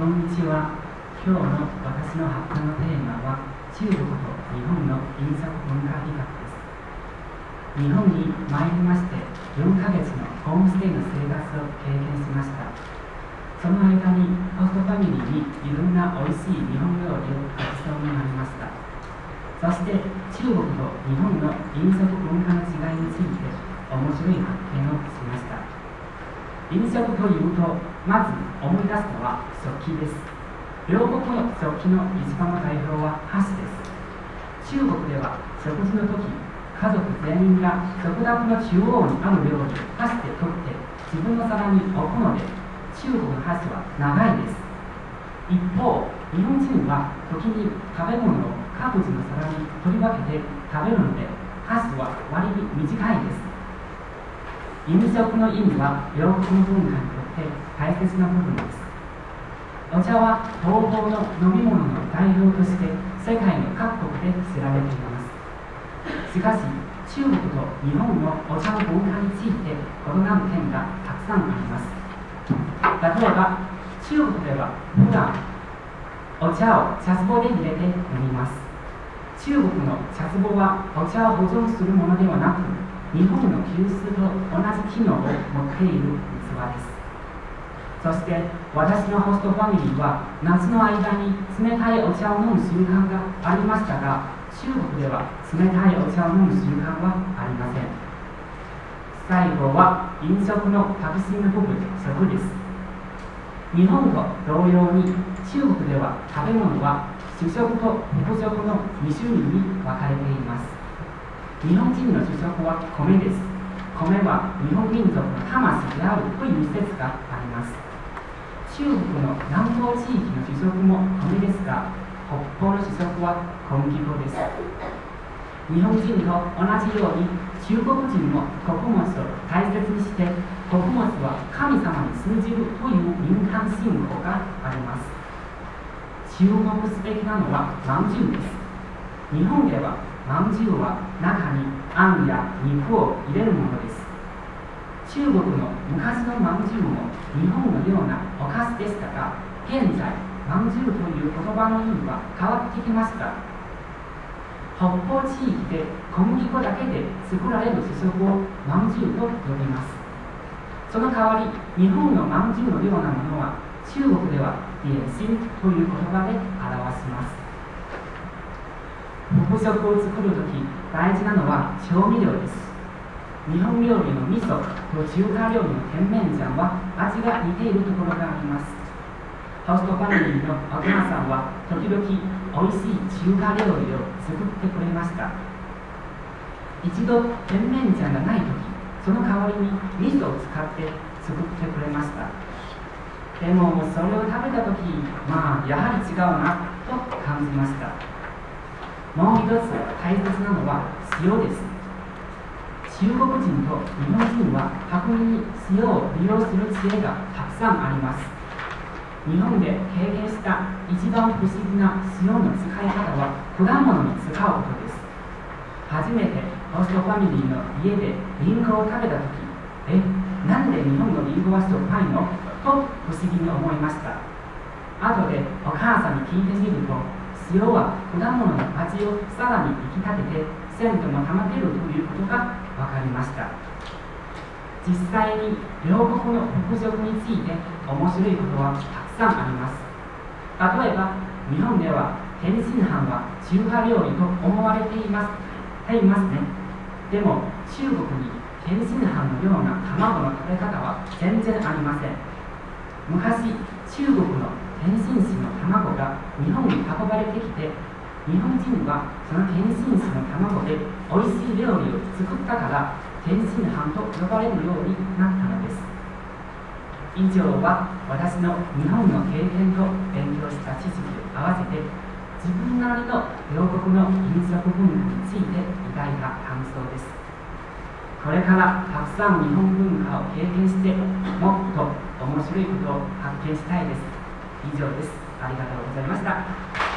こんにちは。今日の私の発表のテーマは中国と日本の飲食文化比較です。日本に参りまして4ヶ月のホームステイの生活を経験しました。その間にホストファミリーにいろんな美味しい日本料理をごちそうになりました。そして中国と日本の飲食文化の違いについて面白い発見をしました。飲食というとまず思い出すのは食器です。両国の食器の一番の代表は箸です。中国では食事の時家族全員が食卓の中央にある料理を箸で取って自分の皿に置くので中国の箸は長いです。一方日本人は時に食べ物を各自の皿に取り分けて食べるので箸は割に短いです。飲食の意味は両国の文化にって大切な部分です。お茶は東方の飲み物の代表として世界の各国で知られています。しかし中国と日本のお茶の文化について異なる点がたくさんあります。例えば中国では普段お茶を茶壺で入れて飲みます。中国の茶壺はお茶を保存するものではなく日本の急須と同じ機能を持っている器です。そして私のホストファミリーは夏の間に冷たいお茶を飲む習慣がありましたが中国では冷たいお茶を飲む習慣はありません。最後は飲食の核心の部分食です。日本と同様に中国では食べ物は主食と副食の2種類に分かれています。日本人の主食は米です。米は日本民族の魂であるという説があります。中国の南東地域の主食も米ですが北方の主食は小麦粉です。日本人と同じように中国人も穀物を大切にして穀物は神様に通じるという民間信仰があります。注目すべきなのはまんじゅうです。日本ではまんじゅうは中にあんや肉を入れるものです。中国の昔のまんじゅうも日本のようなお菓子でしたが現在まんじゅうという言葉の意味は変わってきました北方地域で小麦粉だけで作られる主食をまんじゅうと呼びます。その代わり日本のまんじゅうのようなものは中国では点心という言葉で表します。副食を作るとき大事なのは調味料です。日本料理の味噌と中華料理の甜麺醤は味が似ているところがあります。ホストファミリーのお母さんは時々おいしい中華料理を作ってくれました。一度甜麺醤がない時その代わりに味噌を使って作ってくれました。でもそれを食べた時まあやはり違うなと感じました。もう一つ大切なのは塩です。中国人と日本人は巧みに塩を利用する知恵がたくさんあります。日本で経験した一番不思議な塩の使い方は果物に使うことです。初めてホストファミリーの家でリンゴを食べた時えなんで日本のリンゴはしょっぱいの？と不思議に思いました。後でお母さんに聞いてみると塩は果物の味をさらに引き立てて鮮度も保てるということが分かりました。実際に両国の北食について面白いことはたくさんあります。例えば日本では天津飯は中華料理と思われています。いますね。でも中国に天津飯のような卵の食べ方は全然ありません。昔中国の天津市の卵が日本に運ばれてきて日本人はその天津市の卵で美味しい料理を作ったから天津飯と呼ばれるようになったのです。以上は私の日本の経験と勉強した知識を合わせて自分なりの両国の飲食文化について抱いた感想です。これからたくさん日本文化を経験してもっと面白いことを発見したいです。以上です。ありがとうございました。